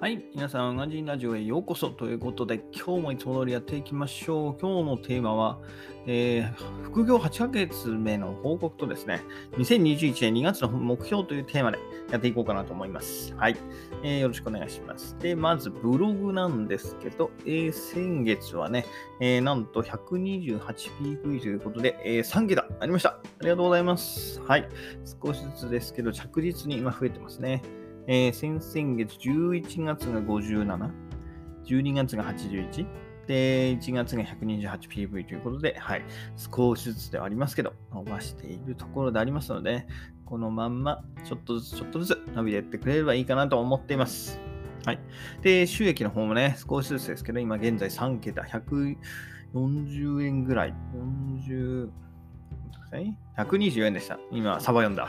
はい、皆さん、ガジンラジオへようこそということで、今日もいつも通りやっていきましょう。今日のテーマは、えー副業8ヶ月目の報告とですね、2021年2月の目標というテーマでやっていこうかなと思います。はい、えーよろしくお願いします。で、まずブログなんですけど、えー先月はね、えーなんと 128PV ということで、えー3桁ありました。ありがとうございます。はい、少しずつですけど、着実に今増えてますね。えー先々月11月が57、12月が81、で、1月が 128PV ということで、はい、少しずつではありますけど、伸ばしているところでありますので、このまんま、ちょっとずつちょっとずつ伸びていってくれればいいかなと思っています。はい。で、収益の方もね、少しずつですけど、今現在3桁、140円ぐらい、40、124円でした。今、サバ読んだ。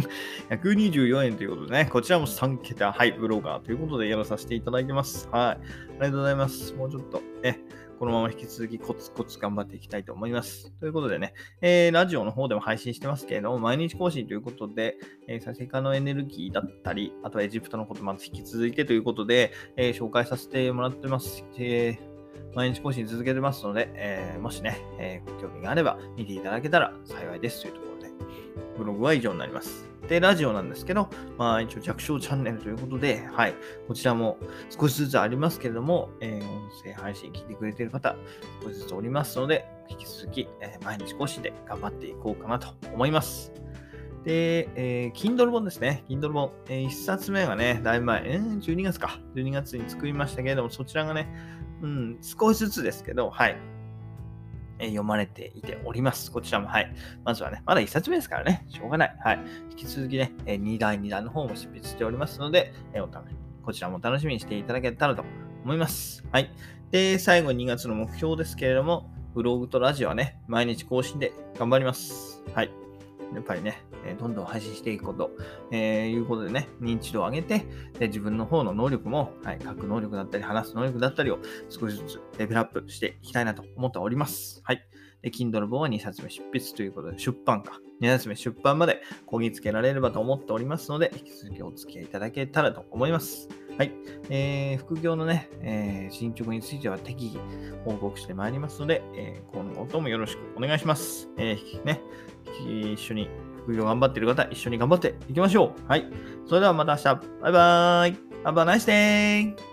124円ということでね、こちらも3桁、はい、ブロガーということでやらさせていただいてます。はい。ありがとうございます。もうちょっと、ね、このまま引き続きコツコツ頑張っていきたいと思います。ということでね、えーラジオの方でも配信してますけれども、毎日更新ということで、えー再生可能エネルギーだったり、あとはエジプトのことまず引き続いてということで、えー紹介させてもらってます。えー毎日更新続けてますので、えーもしね、えーご興味があれば見ていただけたら幸いですというところで、ブログは以上になります。で、ラジオなんですけど、まあ一応弱小チャンネルということで、はい、こちらも少しずつありますけれども、えー音声配信聞いてくれている方、少しずつおりますので、引き続き、えー毎日更新で頑張っていこうかなと思います。で、えー Kindle 本ですね。Kindle 本。え1冊目がね、だいぶ前、えー12月か。12月に作りましたけれども、そちらがね、うん、少しずつですけど、はい。え読まれていております。こちらも、はい。まずはね、まだ1冊目ですからね、しょうがない。はい。引き続きね、え2第2弾の方も執筆しておりますので、えーお楽しこちらも楽しみにしていただけたらと思います。はい。で、最後2月の目標ですけれども、ブログとラジオはね、毎日更新で頑張ります。はい。やっぱりね、どんどん配信していくこと、えーいうことでね、認知度を上げて、で自分の方の能力も、はい、書く能力だったり、話す能力だったりを少しずつレベルアップしていきたいなと思っております。はい。で、Kindle 本は2冊目執筆ということで、出版か。2冊目出版までこぎつけられればと思っておりますので、引き続きお付き合いいただけたらと思います。はい。えー副業のね、えー進捗については適宜報告してまいりますので、えー今後ともよろしくお願いします。えーね、一緒に副業頑張ってる方、一緒に頑張っていきましょう。はい。それではまた明日。バイバーイ。Have a nice day!